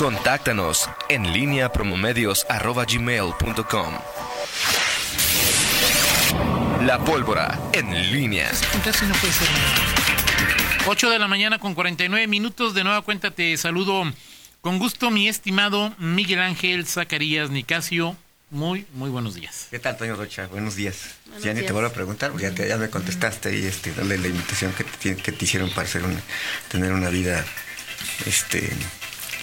Contáctanos en línea promomedios.com. La pólvora en línea. Casi no puede ser. 8 de la mañana con 49 minutos. De nueva cuenta te saludo con gusto, mi estimado Miguel Ángel Zacarías Nicasio. Muy, muy buenos días. ¿Qué tal, Toño Rocha? Buenos días. ya ni te vuelvo a preguntar, ya, te, ya me contestaste y este, darle la invitación que te, que te hicieron para hacer una, tener una vida este,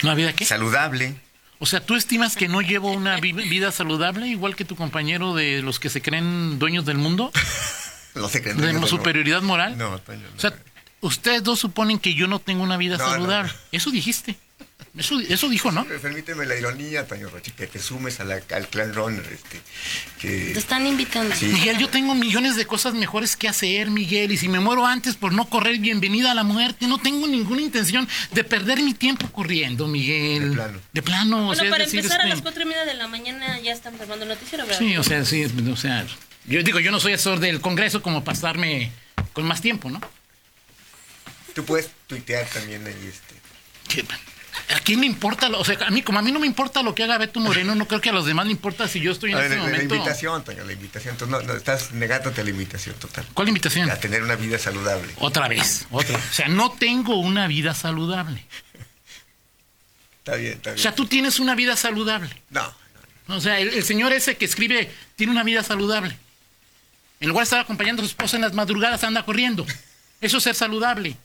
¿Una vida qué? saludable. O sea, ¿tú estimas que no llevo una vi- vida saludable igual que tu compañero de los que se creen dueños del mundo? No sé qué. ¿De no, superioridad moral? No, no. O sea, ustedes dos suponen que yo no tengo una vida saludable. Eso dijiste. Eso, eso dijo, ¿no? Permíteme la ironía, Toño Rocha, que te sumes a la- al clan runner. Este, que, Te están invitando. Sí. Miguel, yo tengo millones de cosas mejores que hacer, Miguel, y si me muero antes por no correr bienvenida a la muerte, no tengo ninguna intención de perder mi tiempo corriendo, Miguel. De plano. De plano, o Bueno, sea, es para decir, empezar, a este- las cuatro y media de la mañana ya están formando el noticiero, ¿verdad? Sí, o sea, sí, o sea, yo digo, yo no soy asesor del Congreso como para estarme con más tiempo, ¿no? tú puedes tuitear también ahí. Este. ¿A quién le importa? lo- o sea, a mí, como a mí no me importa lo que haga Beto Moreno, no creo que a los demás le importa si yo estoy en A este la, la momento. invitación, Toño, la invitación. Tú no, no, estás negándote a la invitación total. ¿Cuál invitación? A tener una vida saludable. Otra vez, otra. O sea, no tengo una vida saludable. Está bien, está O bien. sea, tú tienes una vida saludable. No, no. O sea, el, el señor ese que escribe tiene una vida saludable. En lugar de estar acompañando a su esposa en las madrugadas, anda corriendo. Eso es ser saludable.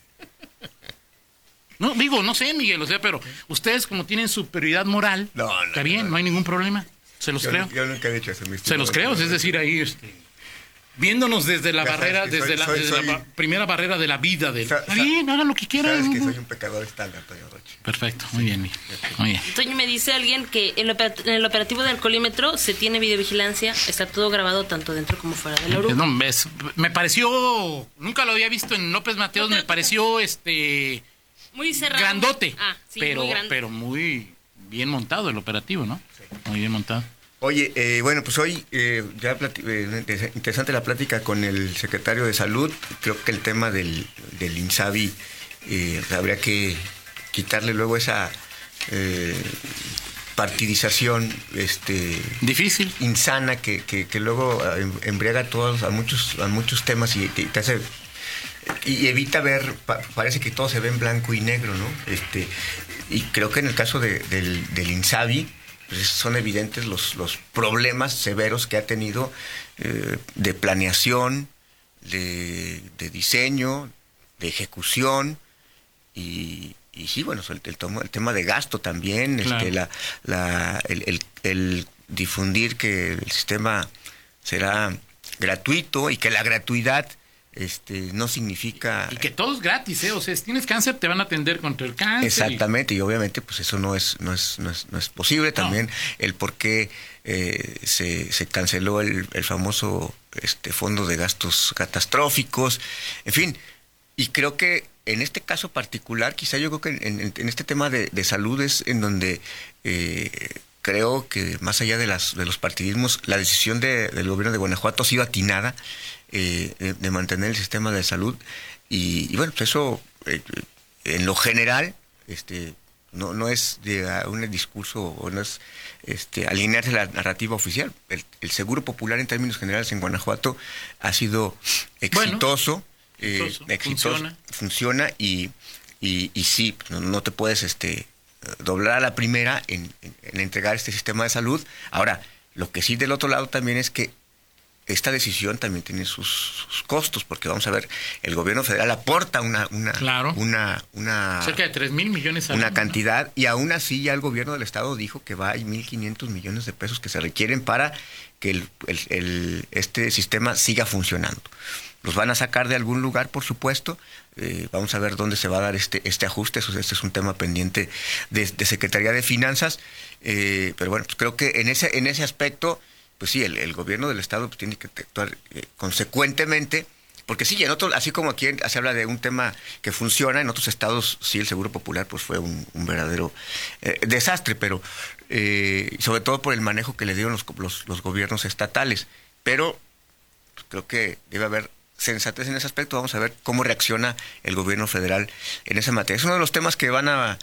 No, digo, no sé, Miguel, o sea, pero ustedes como tienen superioridad moral, No, no, está bien, no. no hay ningún problema. Se los Yo, creo. yo nunca he dicho eso, mi Se los creo, es decir, ahí este, viéndonos desde la Ya barrera, desde soy- la, soy- desde la soy- ba- primera barrera de la vida del. Está sa- bien, hagan lo que quieran. Sabes que soy un pecador estándar, Toño Rocha. Perfecto, muy bien, Miguel. Muy bien. Toño, me dice alguien que en, el operativo del colímetro se tiene videovigilancia, está todo grabado tanto dentro como fuera del oro. No, me pareció, nunca lo había visto en López Mateos, me pareció este Muy cerrado. grandote, Ah, sí, pero, muy grande. pero muy bien montado el operativo, ¿no? Muy bien montado. Oye, eh, bueno, pues hoy eh, ya eh, inter- interesante la plática con el secretario de Salud. Creo que el tema del, del INSABI eh, habría que quitarle luego esa eh, partidización este, Difícil. insana que, que, que luego eh, embriaga a todos, a muchos, a muchos temas y te, te hace y evita ver, pa- parece que todo se ve en blanco y negro, ¿no? Este, y creo que en el caso de- del, del INSABI, pues son evidentes los, los problemas severos que ha tenido eh, de planeación, de, de diseño, de ejecución y, y sí, bueno, el, el tomo- el tema de gasto también, Claro. este, la, la- el, el- el difundir que el sistema será gratuito y que la gratuidad este, no significa... Y que todo es gratis, ¿eh? O sea, si tienes cáncer, te van a atender contra el cáncer. Exactamente, y obviamente pues eso no es, no es, no es, no es posible. También el por qué eh, se, se canceló el, el famoso este, fondo de gastos catastróficos, en fin, y creo que en este caso particular, quizá yo creo que en, en- en este tema de, de salud es en donde eh, creo que más allá de, las, de los partidismos, la decisión de- del gobierno de Guanajuato ha sido atinada eh, de, de mantener el sistema de salud y, y bueno, pues eso eh, en lo general este no, no es de un discurso o no es este, alinearse a la narrativa oficial. El, el seguro popular en términos generales en Guanajuato ha sido Bueno, exitoso, eh, exitoso, exitoso, funciona. funciona y, y, y sí, no, no te puedes este, doblar a la primera en, en- en entregar este sistema de salud. Ahora, lo que sí del otro lado también es que esta decisión también tiene sus, sus costos, porque vamos a ver, el gobierno federal aporta una, una, Claro. una, una, Cerca de 3 mil millones al una año, ¿no? cantidad, y aún así ya el gobierno del estado dijo que va, hay 1.500 millones de pesos que se requieren para que el, este sistema siga funcionando. Los van a sacar de algún lugar, por supuesto. Eh, vamos a ver dónde se va a dar este, este ajuste. Eso, este es un tema pendiente de, Secretaría de Finanzas. Eh, pero bueno, pues creo que en ese, en ese aspecto, pues sí, el, gobierno del Estado pues, tiene que actuar eh, consecuentemente. Porque sí, en otros, así como aquí se habla de un tema que funciona, en otros estados sí el Seguro Popular pues fue un, verdadero desastre, pero eh, sobre todo por el manejo que le dieron los, los, los gobiernos estatales. Pero pues, creo que debe haber sensatez en ese aspecto. Vamos a ver cómo reacciona el gobierno federal en esa materia. Es uno de los temas que van a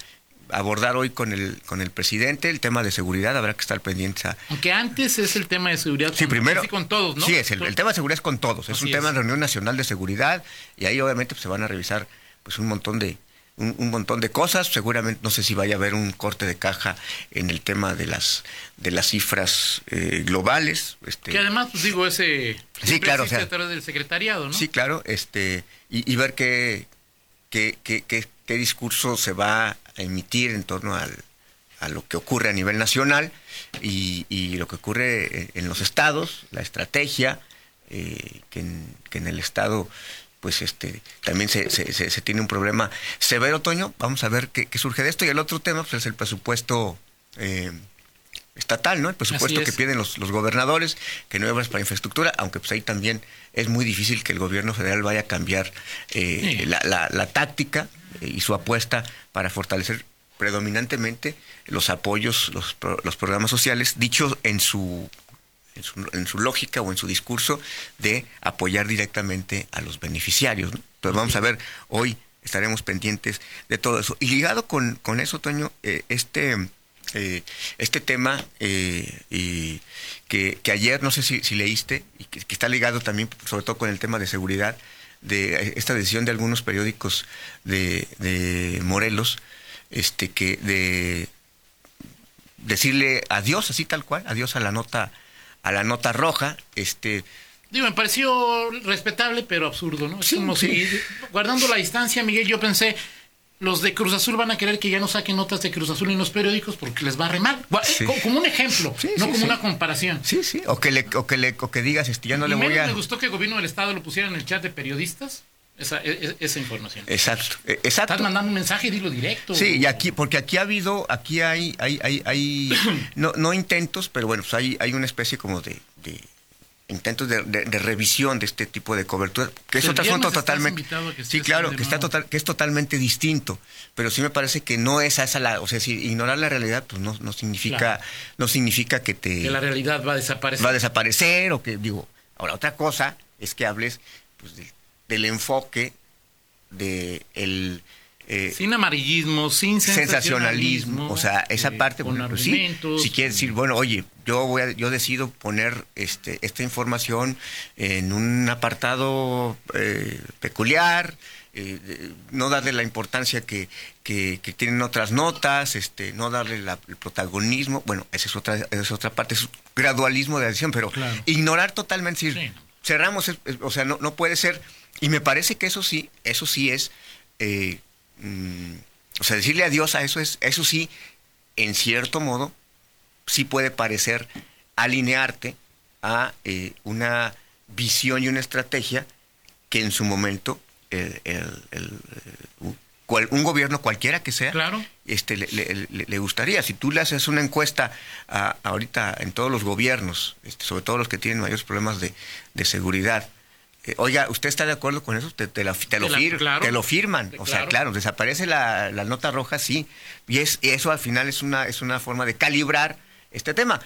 abordar hoy con el, con el presidente, el tema de seguridad, habrá que estar pendientes a... Aunque antes es el tema de seguridad Sí, con, primero. con todos, ¿no? Sí, es el, el tema de seguridad es con todos. Es Así un tema es. de reunión nacional de seguridad y ahí obviamente pues, se van a revisar pues un montón de un, un montón de cosas. Seguramente no sé si vaya a haber un corte de caja en el tema de las de las cifras eh, globales. Este, Que además, pues digo, ese... siempre claro, o sea, del secretariado, ¿no? Sí, claro, este, y, y ver qué, qué, qué, qué- qué discurso se va a emitir en torno al, a lo que ocurre a nivel nacional y, y lo que ocurre en, en los estados, la estrategia, eh, que, en, que en el estado pues este también se, se, se- se tiene un problema severo, Toño. Vamos a ver qué, qué surge de esto. Y el otro tema pues, es el presupuesto eh, estatal, ¿no? El presupuesto que piden los, los gobernadores, que no hay obras para infraestructura, aunque pues ahí también es muy difícil que el gobierno federal vaya a cambiar eh, Sí. la, la- la táctica eh, y su apuesta para fortalecer predominantemente los apoyos, los, los programas sociales, dicho en su, en su lógica o en su discurso de apoyar directamente a los beneficiarios. ¿no? Entonces vamos a ver, hoy estaremos pendientes de todo eso. Y ligado con, con eso, Toño, eh, este, eh, este tema eh, y que, ayer, no sé si, si leíste, y que, que está ligado también, sobre todo con el tema de seguridad, de esta decisión de algunos periódicos de, de Morelos, este que de decirle adiós así tal cual, adiós a la nota a la nota roja, este Digo, me pareció respetable, pero absurdo, ¿no? Es Sí, como sí. si, guardando la distancia, Miguel, yo pensé, los de Cruz Azul van a querer que ya no saquen notas de Cruz Azul en los periódicos porque les va a re mal. Gua- Sí. co- Como un ejemplo, Sí, no sí, como una comparación. sí, sí, o que le o que le o que digas este ya no y le voy a me gustó que el gobierno del Estado lo pusiera en el chat de periodistas, esa, e- e- esa información. Exacto, eh, exacto. Estás mandando un mensaje, dilo directo. Sí, y aquí, porque aquí ha habido, aquí hay, hay, hay, hay no, no intentos, pero bueno, pues hay, hay una especie como de, de intentos de, de- de revisión de este tipo de cobertura, que es otro asunto totalmente, a sí, claro, que está total, que es totalmente distinto, pero sí me parece que no es esa la, o sea, si ignorar la realidad, pues no, no significa, Claro. no significa que te Que la realidad va a desaparecer. va a desaparecer o que digo ahora otra cosa es que hables pues, del- del enfoque de el eh, sin amarillismo, sin sensacionalismo. sensacionalismo, o sea, esa eh, parte con bueno, pues sí, si quieres decir, bueno, oye, yo voy a- yo decido poner este esta información en un apartado eh, peculiar, eh, no darle la importancia que, que, que tienen otras notas, este, no darle la- el protagonismo, bueno, esa es otra, esa es otra parte, es gradualismo de la decisión, pero Claro. ignorar totalmente, decir, Sí. cerramos, o sea, no, no puede ser, y me parece que eso sí, eso sí es, eh, mm, o sea, decirle adiós a eso es, eso sí, en cierto modo, sí puede parecer alinearte a eh, una visión y una estrategia que en su momento el- el- el, eh, un- cual- un gobierno cualquiera que sea Claro. este le, le- le- le gustaría si tú le haces una encuesta a- ahorita en todos los gobiernos este, sobre todo los que tienen mayores problemas de, de seguridad eh, oiga usted está de acuerdo con eso te, te la- te lo, Te la- fir- claro. te lo firman o sea Claro. claro desaparece la, la nota roja sí y es eso al final es una es una forma de calibrar este tema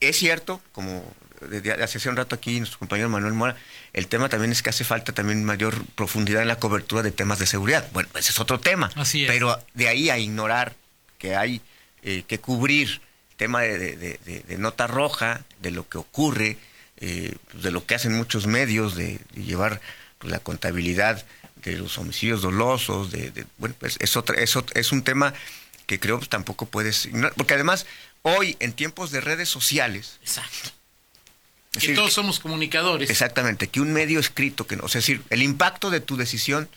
es cierto, como desde hace un rato aquí nuestro compañero Manuel Mora, el tema también es que hace falta también mayor profundidad en la cobertura de temas de seguridad. Bueno, ese es otro tema. Así es. Pero de ahí a ignorar que hay eh, que cubrir tema de- de- de- de nota roja, de lo que ocurre, eh, de lo que hacen muchos medios, de, de llevar pues, la contabilidad de los homicidios dolosos, de, de- bueno, pues es, otra, es, es un tema que creo que tampoco puedes ignorar, porque además hoy en tiempos de redes sociales, Exacto. es Que decir, todos somos comunicadores. Exactamente, que un medio escrito, que no, o sea, es decir, el impacto de tu decisión,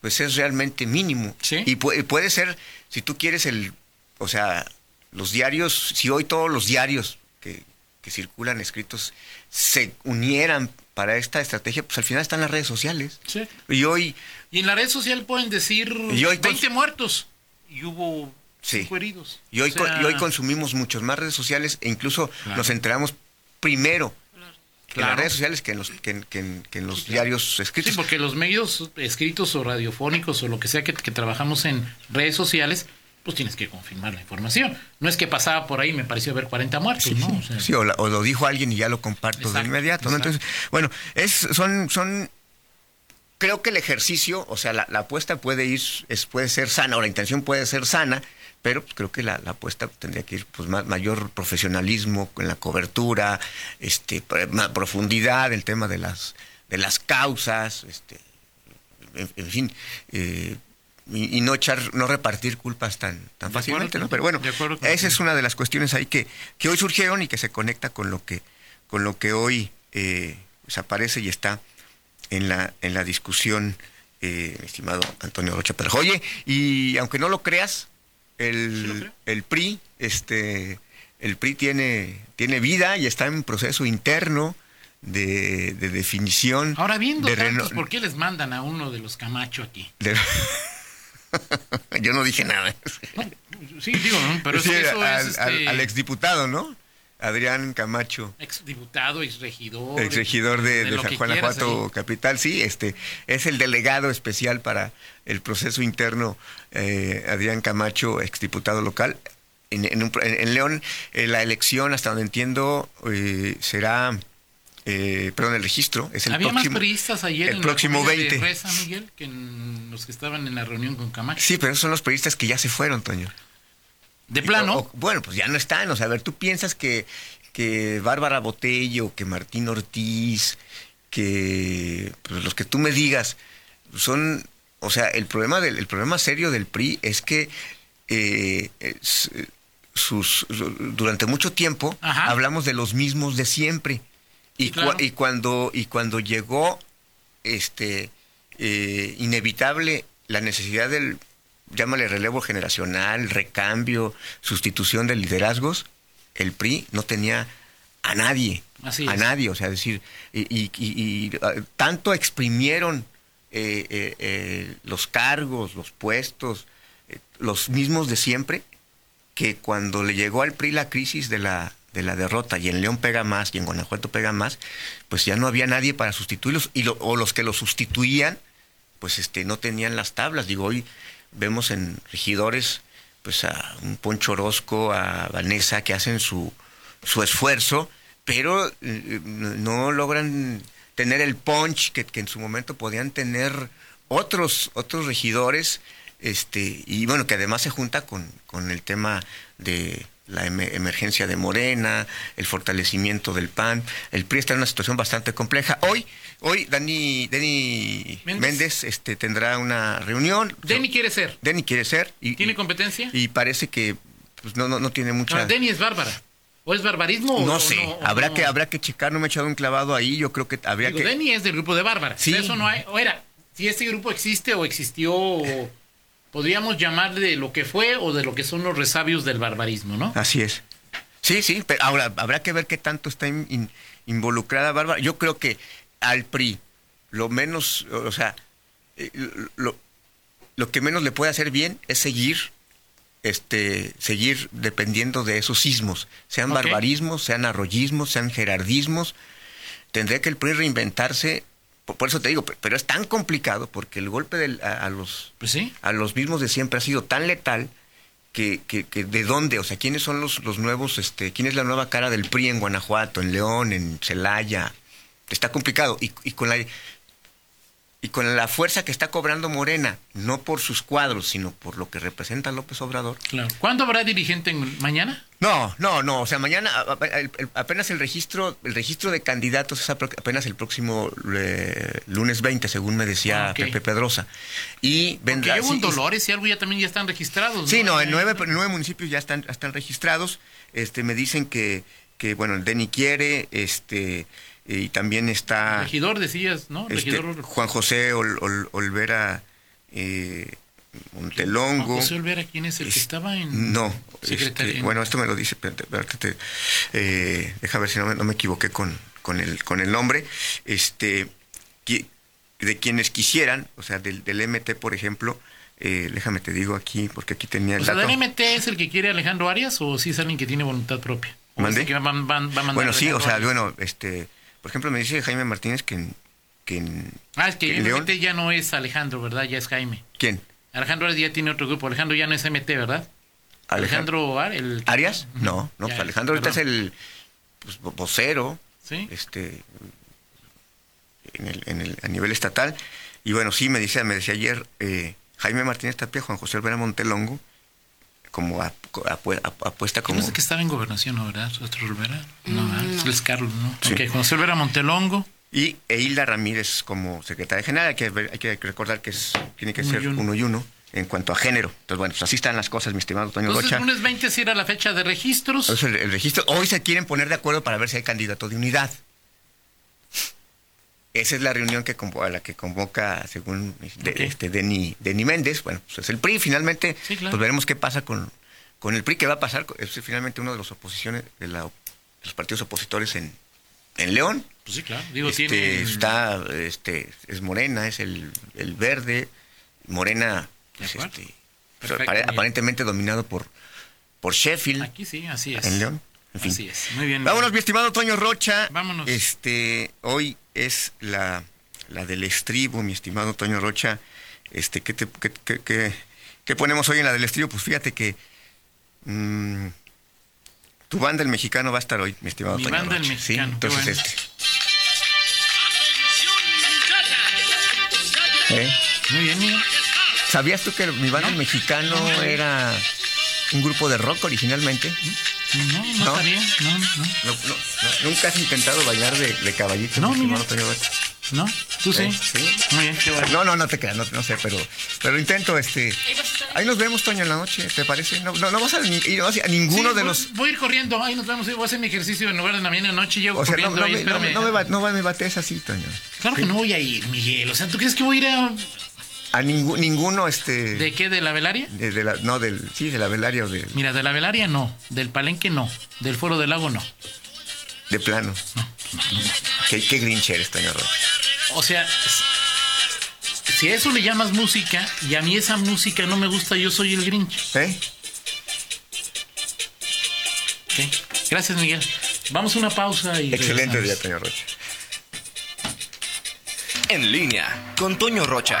pues es realmente mínimo. Sí. Y pu- puede ser, si tú quieres el, o sea, los diarios, si hoy todos los diarios que, que circulan escritos se unieran para esta estrategia, pues al final están las redes sociales. Sí. Y hoy, Y en la red social pueden decir Y hoy 20 cons- muertos y hubo Sí. 5 heridos. y hoy, O sea, con- y hoy consumimos muchos más redes sociales e incluso Claro. nos enteramos primero en las redes sociales que en los, que en- que en- que en los Sí, diarios escritos. Sí, porque los medios escritos o radiofónicos o lo que sea que trabajamos en redes sociales, pues tienes que confirmar la información. No es que pasaba por ahí y me pareció ver 40 muertos, ¿no? O sea, Sí, o, la- o lo dijo alguien y ya lo comparto de inmediato. Entonces, bueno, es, son, son creo que el ejercicio, o sea, la, la apuesta puede ir, es, puede ser sana, o la intención puede ser sana, pero pues, creo que la, la apuesta tendría que ir pues más, mayor profesionalismo en la cobertura, este, más profundidad, el tema de las de las causas, este, en, en fin, eh, y, y no echar, no repartir culpas tan, tan fácilmente, acuerdo, ¿no? Pero bueno, esa es una de las cuestiones ahí que, que hoy surgieron y que se conecta con lo que, con lo que hoy eh, pues aparece y está en la, en la discusión, eh, estimado Antonio Rocha Perjo. Oye, y aunque no lo creas, el, el PRI, este, el PRI tiene, tiene vida y está en proceso interno de, de definición. Ahora viendo de tantos, ¿por qué les mandan a uno de los Camacho aquí? de- Yo no dije nada. Sí, digo, ¿no? pero Sí, eso al, es al- este, al exdiputado, ¿no? Adrián Camacho. exdiputado, exregidor. exregidor de, de lo San Juan Guanajuato. Capital, sí, este es el delegado especial para el proceso interno eh, Adrián Camacho, exdiputado local. En, en un- en- en León, eh, la elección, hasta donde entiendo, eh, será, eh, perdón, el registro es el Había próximo. más priistas ayer el en próximo la comida 20. de Reza, Miguel, que en los que estaban en la reunión con Camacho. Sí, pero esos son los periodistas que ya se fueron, Toño. De plano, O- o- bueno, pues ya no están. O sea, a ver, tú piensas que, que Bárbara Botello, que Martín Ortiz, que pues, los que tú me digas son. O sea, el problema del el problema serio del PRI es que eh, es, eh, sus durante mucho tiempo Ajá. hablamos de los mismos de siempre. Y, claro. cuando y cuando llegó este eh, inevitable la necesidad del llámale relevo generacional, recambio, sustitución de liderazgos, el PRI no tenía a nadie, Así a es. nadie, o sea, decir, y, y- y- y, ah, tanto exprimieron eh, eh, eh, los cargos, los puestos, los mismos de siempre, que cuando le llegó al PRI la crisis de la, de la derrota, y en León pega más, y en Guanajuato pega más, pues ya no había nadie para sustituirlos, y lo- o los que los sustituían, pues este no tenían las tablas. Digo, hoy vemos en regidores, pues a un Poncho Orozco, a Vanessa, que hacen su, su esfuerzo, pero eh, no logran tener el punch que, en su momento podían tener otros, otros regidores, este, y bueno, que además se junta con, con el tema de la em- emergencia de Morena, el fortalecimiento del PAN. El PRI está en una situación bastante compleja. Hoy, hoy Dani, Dani Méndez. Méndez, este, tendrá una reunión. Denny quiere ser. Denny quiere ser. Y, ¿Tiene competencia? Y parece que pues, no, no, no tiene mucha... Denny es bárbara. ¿O es barbarismo? no o sé, o habrá no? que habrá que checar, no me he echado un clavado ahí, yo creo que habría Digo, que... Denny es del grupo de Bárbara. Sí. Eso no hay. O era, si este grupo existe o existió, o podríamos llamarle de lo que fue o de lo que son los resabios del barbarismo, ¿no? Así es. Sí, sí, pero ahora habrá que ver qué tanto está in- in- involucrada Bárbara. Yo creo que al PRI, lo menos, o sea, eh, lo, lo que menos le puede hacer bien es seguir, este, seguir dependiendo de esos sismos, sean barbarismos, sean arroyismos, sean gerardismos. Tendría que el PRI reinventarse, por, por eso te digo, pe- pero es tan complicado porque el golpe del- a- a los Pues sí. a los mismos de siempre ha sido tan letal que, que, que de dónde, o sea, quiénes son los, los nuevos, este, quién es la nueva cara del PRI en Guanajuato, en León, en Celaya. Está complicado. Y, y con la y con la fuerza que está cobrando Morena, no por sus cuadros, sino por lo que representa López Obrador. Claro. ¿Cuándo habrá dirigente en- mañana? No, no, no. O sea, mañana apenas el registro, el registro de candidatos es apenas el próximo eh, lunes 20, según me decía Ah. Pepe Pedrosa. Y Porque vendrá. un sí, Dolores y algo ya también ya están registrados. Sí, no, en nueve, nueve municipios ya están, están registrados. Este, me dicen que, que bueno, el Deni quiere, este, y también está Regidor, decías, ¿no? este, Regidor Juan José Ol- Ol- Olvera eh, Montelongo. Juan José Olvera, ¿quién es el que Es- estaba en No, secretaría? este, bueno, esto me lo dice, espérate, espérate, eh, deja ver si no me, no me equivoqué con, con, el, con el nombre. Este, de quienes quisieran, o sea, del, del MT, por ejemplo, eh, déjame te digo aquí, porque aquí tenía el O sea, dato. ¿del MT es el que quiere Alejandro Arias o sí es alguien que tiene voluntad propia? ¿O el que va, va- va a mandar Bueno, sí, o sea, Arias? bueno, este, por ejemplo, me dice Jaime Martínez que en, que en- Ah, es que ¿en León? MT ya no es Alejandro, ¿verdad? Ya es Jaime. ¿quién? Alejandro Arias ya tiene otro grupo. Alejandro ya no es MT, ¿verdad? Alejandro el ¿Arias? No, no, Ya, pues Alejandro ahorita es el pues, vo- vocero, Sí. este, en el, en el- a nivel estatal. Y bueno, sí, me decía, me decía ayer eh, Jaime Martínez Tapia, Juan José Olvera Montelongo, como ap- apue- ap- apuesta como... No sé que estaba en gobernación, ¿no, ¿verdad? Olvera. No, Mm, ¿verdad? no. Es Carlos, ¿no? Sí. Ok, José Olvera Montelongo. Y e Hilda Ramírez como secretaria general. Hay que, ver- hay que recordar que es, tiene que Uno ser y uno. uno y uno en cuanto a género. Entonces, bueno, pues así están las cosas, mi estimado Toño Entonces, Rocha. lunes 20 sí era la fecha de registros. Eso es el, el registro. Hoy se quieren poner de acuerdo para ver si hay candidato de unidad. Esa es la reunión que a la que convoca, según de- Ok. este Denny, Denny Méndez. Bueno, pues es el PRI. Finalmente, Sí, claro. pues veremos qué pasa con, con el PRI. ¿Qué va a pasar? Es finalmente uno de los oposiciones de, la- de los partidos opositores en, en León. Pues sí, claro. Digo, Este, tiene. está, este, es Morena, es el, el verde. Morena, pues, este, Perfecto, bien. aparentemente dominado por, por Sheffield Aquí sí, así es. en León. En fin. Así es. Muy bien. Vámonos, mi estimado Toño Rocha. Vámonos. Este, hoy es la, la del estribo, mi estimado Toño Rocha. Este, ¿qué, te- qué- qué- qué- qué ponemos hoy en la del estribo? Pues fíjate que mm, tu banda el mexicano va a estar hoy, mi estimado Mi Toño banda, El Rocha. Mexicano, Sí, entonces bueno. este. ¿Eh? Muy bien, mira. ¿Sabías tú que mi banda No. el mexicano No. era un grupo de rock originalmente? No, no, No. estaría. No, no. Nunca has intentado bailar de, de caballito, No, mira. ¿No? ¿Tú sí? Eh, sí. Muy bien, qué bueno. No, no, no te creas, no, no sé, pero, pero intento, este... Ahí nos vemos, Toño, en la noche, ¿te parece? No, no, no vas a, ir a ninguno Sí, de voy- los... Voy a ir corriendo. Ahí nos vemos. Voy a hacer mi ejercicio en lugar de la mañana noche. Llego O sea, corriendo no, ahí. me, no, me- espérame. no me, no me bates así, Toño. Claro que no voy a ir, Miguel. O sea, ¿tú crees que voy a ir a. A ninguno, este... ¿De qué? ¿De la velaria? de- de la- no, del... Sí, de la velaria o de, Mira, de la velaria no. Del palenque no. Del foro del lago no. de plano. ¿Qué, qué grinch eres, Toño Rocha. O sea, si a eso le llamas música y a mí esa música no me gusta, yo soy el Grinch. ¿Eh? Gracias, Miguel. Vamos a una pausa y. Excelente día. Toño Rocha. En línea con Toño Rocha.